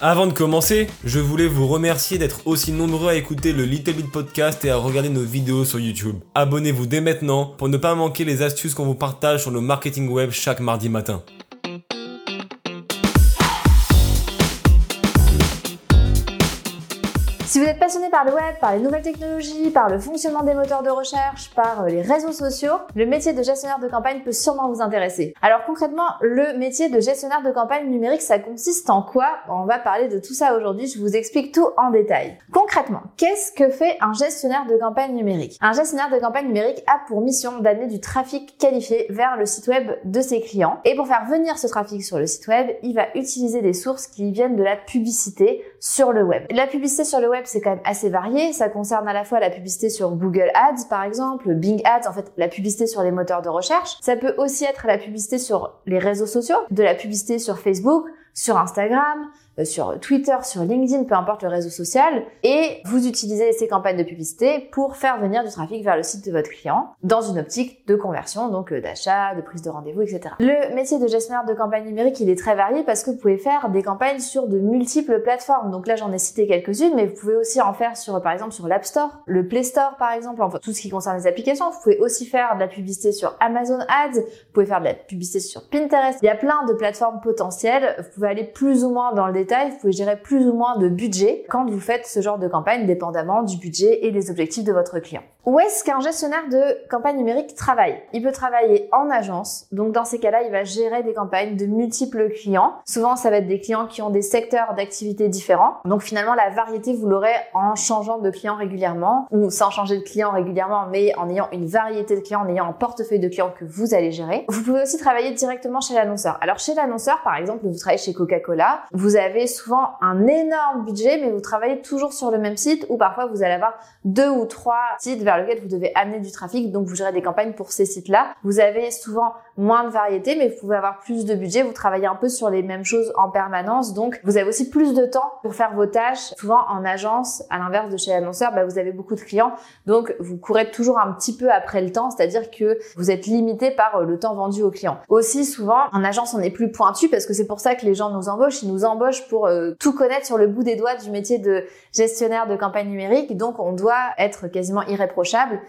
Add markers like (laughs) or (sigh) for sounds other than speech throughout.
Avant de commencer, je voulais vous remercier d'être aussi nombreux à écouter le Little Bit Podcast et à regarder nos vidéos sur YouTube. Abonnez-vous dès maintenant pour ne pas manquer les astuces qu'on vous partage sur le marketing web chaque mardi matin. Si vous êtes passionné par le web, par les nouvelles technologies, par le fonctionnement des moteurs de recherche, par euh, les réseaux sociaux, le métier de gestionnaire de campagne peut sûrement vous intéresser. Alors concrètement, le métier de gestionnaire de campagne numérique, ça consiste en quoi? On va parler de tout ça aujourd'hui, je vous explique tout en détail. Concrètement, qu'est-ce que fait un gestionnaire de campagne numérique? Un gestionnaire de campagne numérique a pour mission d'amener du trafic qualifié vers le site web de ses clients. Et pour faire venir ce trafic sur le site web, il va utiliser des sources qui viennent de la publicité sur le web. La publicité sur le web, c'est quand même assez varié. Ça concerne à la fois la publicité sur Google Ads, par exemple, Bing Ads, en fait, la publicité sur les moteurs de recherche. Ça peut aussi être la publicité sur les réseaux sociaux, de la publicité sur Facebook, sur Instagram, sur Twitter, sur LinkedIn, peu importe le réseau social, et vous utilisez ces campagnes de publicité pour faire venir du trafic vers le site de votre client dans une optique de conversion, donc euh, d'achat, de prise de rendez-vous, etc. Le métier de gestionnaire de campagne numérique, il est très varié parce que vous pouvez faire des campagnes sur de multiples plateformes. Donc là, j'en ai cité quelques-unes, mais vous pouvez aussi en faire sur, par exemple, sur l'App Store, le Play Store, par exemple, enfin tout ce qui concerne les applications. Vous pouvez aussi faire de la publicité sur Amazon Ads, vous pouvez faire de la publicité sur Pinterest. Il y a plein de plateformes potentielles. Vous pouvez aller plus ou moins dans le vous pouvez gérer plus ou moins de budget quand vous faites ce genre de campagne, dépendamment du budget et des objectifs de votre client. Où est-ce qu'un gestionnaire de campagne numérique travaille? Il peut travailler en agence, donc dans ces cas-là, il va gérer des campagnes de multiples clients. Souvent, ça va être des clients qui ont des secteurs d'activité différents. Donc finalement, la variété, vous l'aurez en changeant de clients régulièrement, ou sans changer de client régulièrement, mais en ayant une variété de clients, en ayant un portefeuille de clients que vous allez gérer. Vous pouvez aussi travailler directement chez l'annonceur. Alors chez l'annonceur, par exemple, vous travaillez chez Coca-Cola, vous avez souvent un énorme budget, mais vous travaillez toujours sur le même site ou parfois vous allez avoir deux ou trois sites vers lesquels vous devez amener du trafic. Donc vous gérez des campagnes pour ces sites-là. Vous avez souvent moins de variété, mais vous pouvez avoir plus de budget. Vous travaillez un peu sur les mêmes choses en permanence. Donc vous avez aussi plus de temps pour faire vos tâches. Souvent en agence, à l'inverse de chez l'annonceur, bah, vous avez beaucoup de clients. Donc vous courez toujours un petit peu après le temps, c'est-à-dire que vous êtes limité par euh, le temps vendu aux clients. Aussi souvent, en agence, on est plus pointu parce que c'est pour ça que les gens nous embauchent. Ils nous embauchent pour euh, tout connaître sur le bout des doigts du métier de gestionnaire de campagne numérique. Donc, on doit être quasiment irréprochable.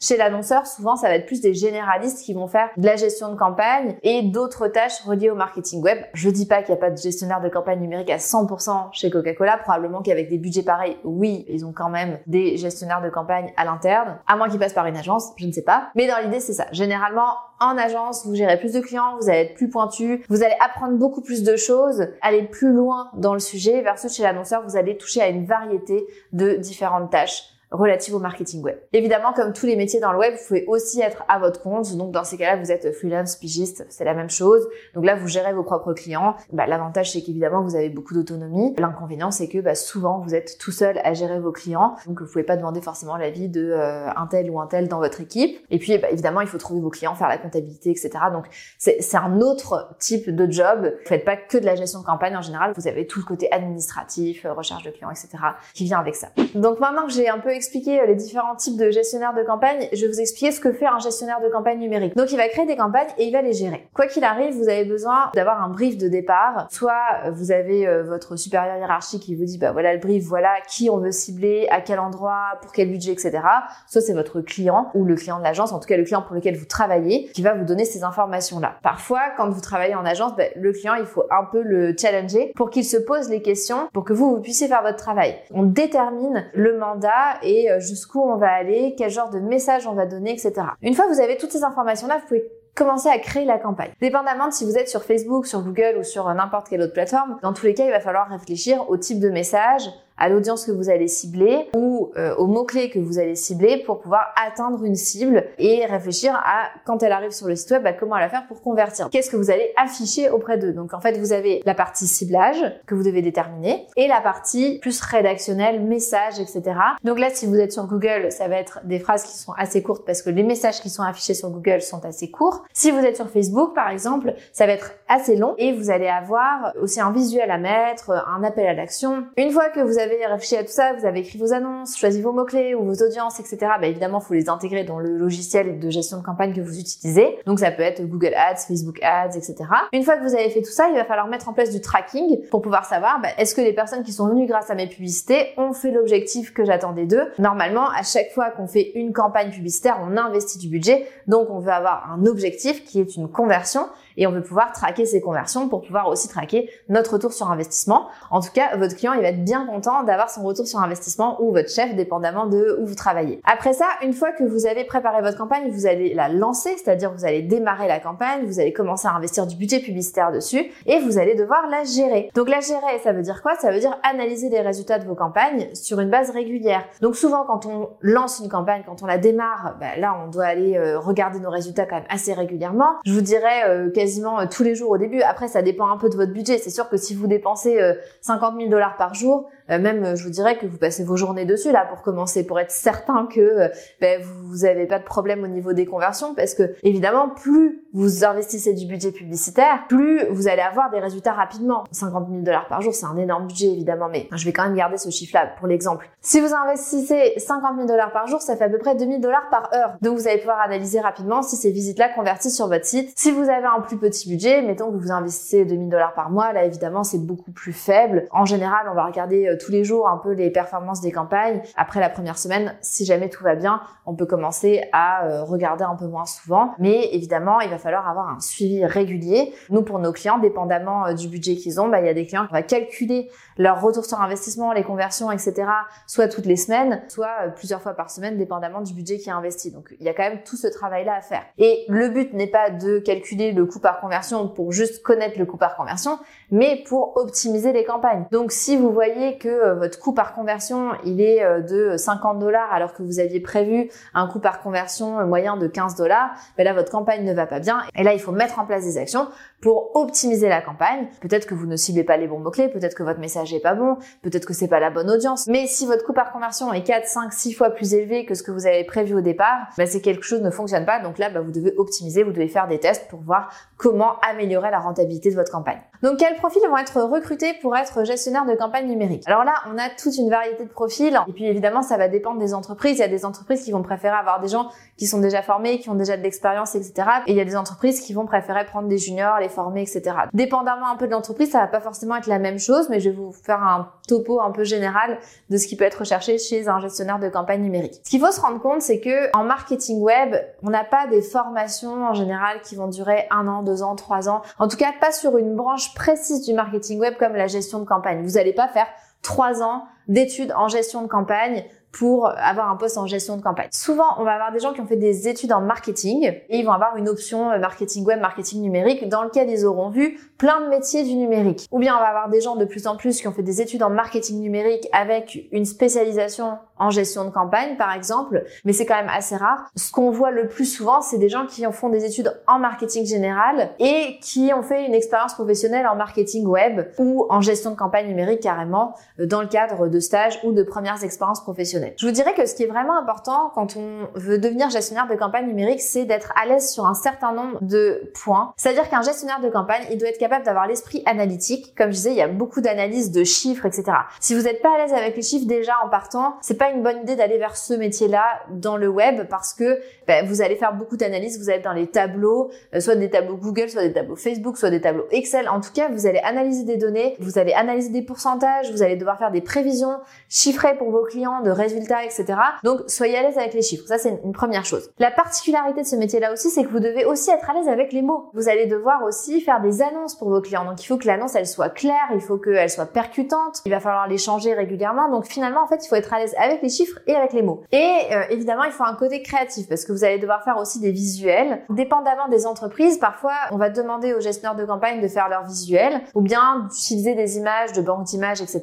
Chez l'annonceur, souvent, ça va être plus des généralistes qui vont faire de la gestion de campagne et d'autres tâches reliées au marketing web. Je dis pas qu'il n'y a pas de gestionnaire de campagne numérique à 100% chez Coca-Cola. Probablement qu'avec des budgets pareils, oui, ils ont quand même des gestionnaires de campagne à l'interne. À moins qu'ils passent par une agence, je ne sais pas. Mais dans l'idée, c'est ça. Généralement, en agence, vous gérez plus de clients, vous allez être plus pointu, vous allez apprendre beaucoup plus de choses, aller plus loin dans le sujet, versus chez l'annonceur, vous allez toucher à une variété de différentes tâches relative au marketing web. Évidemment, comme tous les métiers dans le web, vous pouvez aussi être à votre compte. Donc, dans ces cas-là, vous êtes freelance, pigiste, c'est la même chose. Donc là, vous gérez vos propres clients. Bah, L'avantage, c'est qu'évidemment, vous avez beaucoup d'autonomie. L'inconvénient, c'est que bah, souvent, vous êtes tout seul à gérer vos clients. Donc, vous pouvez pas demander forcément l'avis de euh, un tel ou un tel dans votre équipe. Et puis, bah, évidemment, il faut trouver vos clients, faire la comptabilité, etc. Donc, c'est un autre type de job. Vous faites pas que de la gestion de campagne en général. Vous avez tout le côté administratif, euh, recherche de clients, etc. qui vient avec ça. Donc, maintenant que j'ai un peu expliquer euh, les différents types de gestionnaires de campagne, je vais vous expliquer ce que fait un gestionnaire de campagne numérique. Donc il va créer des campagnes et il va les gérer. Quoi qu'il arrive, vous avez besoin d'avoir un brief de départ. Soit euh, vous avez euh, votre supérieur hiérarchique qui vous dit bah voilà le brief, voilà qui on veut cibler, à quel endroit, pour quel budget, etc. Soit c'est votre client ou le client de l'agence, en tout cas le client pour lequel vous travaillez, qui va vous donner ces informations-là. Parfois, quand vous travaillez en agence, bah, le client il faut un peu le challenger pour qu'il se pose les questions, pour que vous vous puissiez faire votre travail. On détermine le mandat et jusqu'où on va aller, quel genre de message on va donner, etc. Une fois que vous avez toutes ces informations-là, vous pouvez commencer à créer la campagne. Dépendamment de si vous êtes sur Facebook, sur Google ou sur n'importe quelle autre plateforme, dans tous les cas, il va falloir réfléchir au type de message, à l'audience que vous allez cibler ou euh, aux mots-clés que vous allez cibler pour pouvoir atteindre une cible et réfléchir à quand elle arrive sur le site web, bah, comment la faire pour convertir. Qu'est-ce que vous allez afficher auprès d'eux? Donc en fait, vous avez la partie ciblage que vous devez déterminer et la partie plus rédactionnelle, message, etc. Donc là, si vous êtes sur Google, ça va être des phrases qui sont assez courtes parce que les messages qui sont affichés sur Google sont assez courts. Si vous êtes sur Facebook, par exemple, ça va être assez long et vous allez avoir aussi un visuel à mettre, un appel à l'action. Une fois que vous avez réfléchi à tout ça, vous avez écrit vos annonces, choisi vos mots-clés ou vos audiences, etc. Bah évidemment, il faut les intégrer dans le logiciel de gestion de campagne que vous utilisez. Donc ça peut être Google Ads, Facebook Ads, etc. Une fois que vous avez fait tout ça, il va falloir mettre en place du tracking pour pouvoir savoir bah, est-ce que les personnes qui sont venues grâce à mes publicités ont fait l'objectif que j'attendais d'eux. Normalement, à chaque fois qu'on fait une campagne publicitaire, on investit du budget, donc on veut avoir un objectif qui est une conversion et on veut pouvoir traquer ces conversions pour pouvoir aussi traquer notre retour sur investissement. En tout cas, votre client, il va être bien content d'avoir son retour sur investissement ou votre chef, dépendamment de où vous travaillez. Après ça, une fois que vous avez préparé votre campagne, vous allez la lancer, c'est-à-dire vous allez démarrer la campagne, vous allez commencer à investir du budget publicitaire dessus et vous allez devoir la gérer. Donc la gérer, ça veut dire quoi? Ça veut dire analyser les résultats de vos campagnes sur une base régulière. Donc souvent, quand on lance une campagne, quand on la démarre, bah, là, on doit aller euh, regarder nos résultats quand même assez régulièrement. Je vous dirais euh, quasiment euh, tous les jours au début. Après, ça dépend un peu de votre budget. C'est sûr que si vous dépensez 50 euh, 000 dollars par jour, euh, même je vous dirais que vous passez vos journées dessus là pour commencer, pour être certain que ben, vous n'avez pas de problème au niveau des conversions, parce que évidemment, plus vous investissez du budget publicitaire, plus vous allez avoir des résultats rapidement. 50 000 dollars par jour, c'est un énorme budget évidemment, mais je vais quand même garder ce chiffre-là pour l'exemple. Si vous investissez 50 000 dollars par jour, ça fait à peu près 2000 dollars par heure. Donc vous allez pouvoir analyser rapidement si ces visites-là convertissent sur votre site. Si vous avez un plus petit budget, mettons que vous investissez 2000 dollars par mois, là évidemment c'est beaucoup plus faible. En général, on va regarder euh, tous les jours un peu les performances des campagnes. Après la première semaine, si jamais tout va bien, on peut commencer à euh, regarder un peu moins souvent. Mais évidemment, il va falloir avoir un suivi régulier. Nous, pour nos clients, dépendamment euh, du budget qu'ils ont, bah, il y a des clients qui vont calculer leur retour sur investissement, les conversions, etc., soit toutes les semaines, soit plusieurs fois par semaine, dépendamment du budget qui est investi. Donc il y a quand même tout ce travail-là à faire. Et le but n'est pas de calculer le coût par conversion pour juste connaître le coût par conversion, mais pour optimiser les campagnes. Donc si vous voyez que euh, votre coût par conversion, il est euh, de 50 dollars alors que vous aviez prévu un coût par conversion euh, moyen de 15 dollars, ben là votre campagne ne va pas bien. Et là il faut mettre en place des actions pour optimiser la campagne. Peut-être que vous ne ciblez pas les bons mots-clés, peut-être que votre message est pas bon, peut-être que c'est pas la bonne audience. Mais si votre coût par conversion est 4, 5, 6 fois plus élevé que ce que vous avez prévu au départ, ben c'est quelque chose ne fonctionne pas. Donc là, ben vous devez optimiser, vous devez faire des tests pour voir comment améliorer la rentabilité de votre campagne. Donc quels profils vont être recrutés pour être gestionnaire de campagne numérique? Alors là, on a toute une variété de profils et puis évidemment, ça va dépendre des entreprises. Il y a des entreprises qui vont préférer avoir des gens qui sont déjà formés, qui ont déjà de l'expérience, etc. Et il y a des entreprises qui vont préférer prendre des juniors, les former, etc. Dépendamment un peu de l'entreprise, ça va pas forcément être la même chose, mais je vais vous faire un topo un peu général de ce qui peut être recherché chez un gestionnaire de campagne numérique. Ce qu'il faut se rendre compte, c'est que en marketing web, on n'a pas des formations en général qui vont durer un an, deux ans, trois ans. En tout cas, pas sur une branche précise du marketing web comme la gestion de campagne. Vous n'allez pas faire trois ans d'études en gestion de campagne pour avoir un poste en gestion de campagne. Souvent, on va avoir des gens qui ont fait des études en marketing et ils vont avoir une option euh, marketing web, marketing numérique dans lequel ils auront vu plein de métiers du numérique. Ou bien on va avoir des gens de plus en plus qui ont fait des études en marketing numérique avec une spécialisation en gestion de campagne, par exemple, mais c'est quand même assez rare. Ce qu'on voit le plus souvent, c'est des gens qui en font des études en marketing général et qui ont fait une expérience professionnelle en marketing web ou en gestion de campagne numérique carrément euh, dans le cadre de stages ou de premières expériences professionnelles. Je vous dirais que ce qui est vraiment important quand on veut devenir gestionnaire de campagne numérique, c'est d'être à l'aise sur un certain nombre de points. C'est-à-dire qu'un gestionnaire de campagne, il doit être capable d'avoir l'esprit analytique. Comme je disais, il y a beaucoup d'analyses de chiffres, etc. Si vous n'êtes pas à l'aise avec les chiffres déjà en partant, c'est pas une bonne idée d'aller vers ce métier-là dans le web parce que ben, vous allez faire beaucoup d'analyses, vous allez être dans les tableaux, euh, soit des tableaux Google, soit des tableaux Facebook, soit des tableaux Excel. En tout cas, vous allez analyser des données, vous allez analyser des pourcentages, vous allez devoir faire des prévisions chiffrées pour vos clients de etc. Donc soyez à l'aise avec les chiffres. Ça c'est une première chose. La particularité de ce métier-là aussi, c'est que vous devez aussi être à l'aise avec les mots. Vous allez devoir aussi faire des annonces pour vos clients. Donc il faut que l'annonce elle soit claire, il faut qu'elle soit percutante. Il va falloir les changer régulièrement. Donc finalement en fait il faut être à l'aise avec les chiffres et avec les mots. Et euh, évidemment il faut un côté créatif parce que vous allez devoir faire aussi des visuels. Dépendamment des entreprises, parfois on va demander aux gestionnaires de campagne de faire leurs visuels ou bien d'utiliser des images de banques d'images, etc.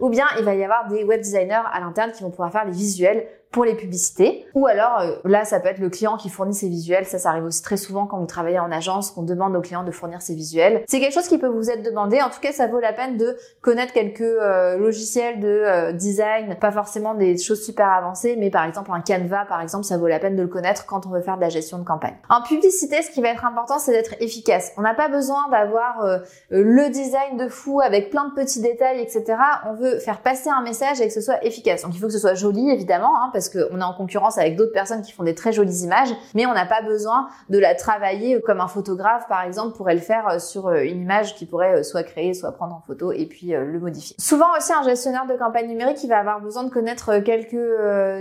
Ou bien il va y avoir des web designers à l'interne qui vont pouvoir faire les visuels pour les publicités. Ou alors, euh, là, ça peut être le client qui fournit ses visuels. Ça, ça arrive aussi très souvent quand vous travaillez en agence, qu'on demande aux clients de fournir ses visuels. C'est quelque chose qui peut vous être demandé. En tout cas, ça vaut la peine de connaître quelques euh, logiciels de euh, design, pas forcément des choses super avancées, mais par exemple un Canva, par exemple, ça vaut la peine de le connaître quand on veut faire de la gestion de campagne. En publicité, ce qui va être important, c'est d'être efficace. On n'a pas besoin d'avoir le design de fou avec plein de petits détails, etc. On veut faire passer un message et que ce soit efficace. Donc il faut que ce soit joli, évidemment, hein, qu'on est en concurrence avec d'autres personnes qui font des très jolies images, mais on n'a pas besoin de la travailler comme un photographe, par exemple, pourrait le faire euh, sur euh, une image qui pourrait euh, soit créer, soit prendre en photo et puis le modifier. Souvent aussi, un gestionnaire de campagne numérique, il va avoir besoin de connaître quelques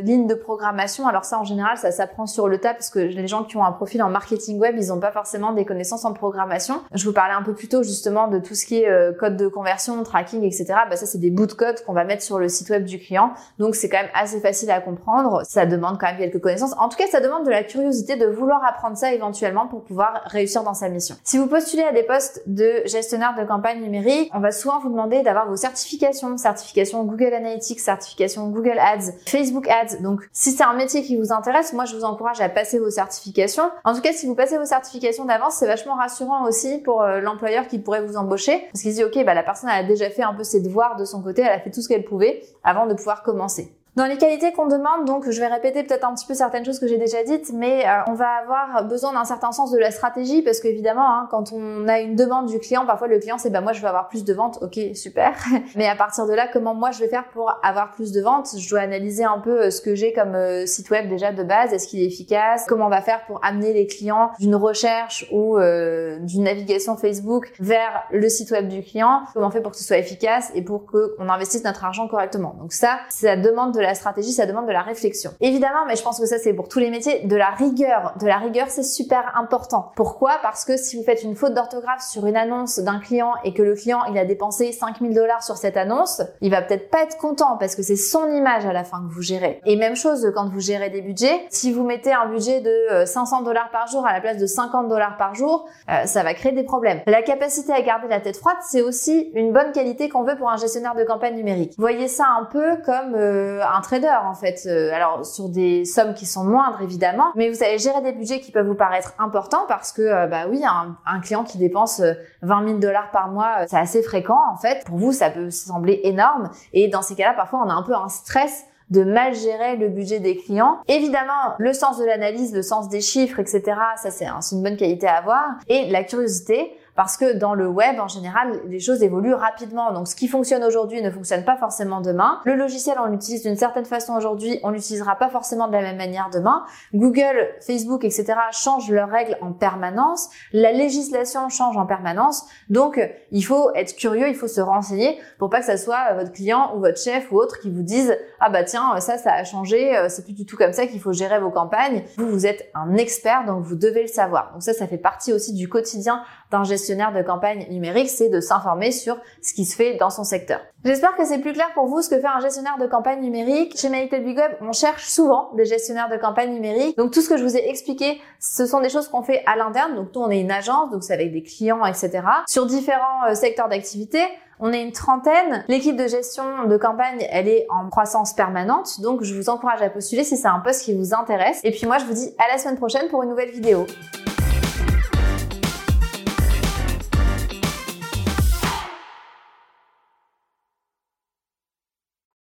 lignes de programmation. Alors ça, en général, ça s'apprend sur le tas parce que les gens qui ont un profil en marketing web, ils n'ont pas forcément des connaissances en programmation. Je vous parlais un peu plus tôt justement de tout ce qui est code de conversion, tracking, etc. Bah, ça, c'est des bouts de code qu'on va mettre sur le site web du client. Donc c'est quand même assez facile à comprendre ça demande quand même quelques connaissances. En tout cas, ça demande de la curiosité de vouloir apprendre ça éventuellement pour pouvoir réussir dans sa mission. Si vous postulez à des postes de gestionnaire de campagne numérique, on va souvent vous demander d'avoir vos certifications, certification Google Analytics, certification Google Ads, Facebook Ads. Donc, si c'est un métier qui vous intéresse, moi, je vous encourage à passer vos certifications. En tout cas, si vous passez vos certifications d'avance, c'est vachement rassurant aussi pour euh, l'employeur qui pourrait vous embaucher parce qu'il se dit, OK, bah, la personne a déjà fait un peu ses devoirs de son côté, elle a fait tout ce qu'elle pouvait avant de pouvoir commencer. Dans les qualités qu'on demande, donc je vais répéter peut-être un petit peu certaines choses que j'ai déjà dites, mais euh, on va avoir besoin d'un certain sens de la stratégie parce qu'évidemment, hein, quand on a une demande du client, parfois le client c'est bah moi je veux avoir plus de ventes, ok super, (laughs) mais à partir de là, comment moi je vais faire pour avoir plus de ventes? Je dois analyser un peu euh, ce que j'ai comme euh, site web déjà de base, est-ce qu'il est efficace? Comment on va faire pour amener les clients d'une recherche ou d'une navigation Facebook vers le site web du client? Comment on fait pour que ce soit efficace et pour qu'on investisse notre argent correctement? Donc ça, c'est la demande de la stratégie, ça demande de la réflexion. Évidemment, mais je pense que ça c'est pour tous les métiers, de la rigueur. De la rigueur, c'est super important. Pourquoi? Parce que si vous faites une faute d'orthographe sur une annonce d'un client et que le client il a dépensé 5000 dollars sur cette annonce, il va peut-être pas être content parce que c'est son image à la fin que vous gérez. Et même chose quand vous gérez des budgets, si vous mettez un budget de 500 euh, dollars par jour à la place de 50 dollars par jour, euh, ça va créer des problèmes. La capacité à garder la tête froide, c'est aussi une bonne qualité qu'on veut pour un gestionnaire de campagne numérique. Voyez ça un peu comme euh, un trader en fait. Euh, alors sur des sommes qui sont moindres évidemment, mais vous allez gérer des budgets qui peuvent vous paraître importants parce que euh, bah oui, un, un, client qui dépense 20 000 dollars par mois, c'est assez fréquent en fait. Pour vous, ça peut sembler énorme et dans ces cas-là, parfois on a un peu un stress de mal gérer le budget des clients. Évidemment, le sens de l'analyse, le sens des chiffres, etc., ça c'est une bonne qualité à avoir. Et la curiosité, parce que dans le web, en général, les choses évoluent rapidement. Donc, ce qui fonctionne aujourd'hui ne fonctionne pas forcément demain. Le logiciel, on l'utilise d'une certaine façon aujourd'hui, on l'utilisera pas forcément de la même manière demain. Google, Facebook, etc. changent leurs règles en permanence. La législation change en permanence. Donc, il faut être curieux, il faut se renseigner pour pas que ça soit votre client ou votre chef ou autre qui vous dise ah bah tiens ça ça a changé, euh, c'est plus du tout comme ça qu'il faut gérer vos campagnes. Vous vous êtes un expert donc vous devez le savoir. Donc ça ça fait partie aussi du quotidien d'un gestionnaire de campagne numérique, c'est de s'informer sur ce qui se fait dans son secteur. J'espère que c'est plus clair pour vous ce que fait un gestionnaire de campagne numérique. Chez My Big Web, on cherche souvent des gestionnaires de campagne numérique. Donc tout ce que je vous ai expliqué, ce sont des choses qu'on fait à l'interne. Donc nous, on est une agence, donc c'est avec des clients, etc. Sur différents euh, secteurs d'activité. On est une trentaine. L'équipe de gestion de campagne, elle est en croissance permanente. Donc je vous encourage à postuler si c'est un poste qui vous intéresse. Et puis moi, je vous dis à la semaine prochaine pour une nouvelle vidéo.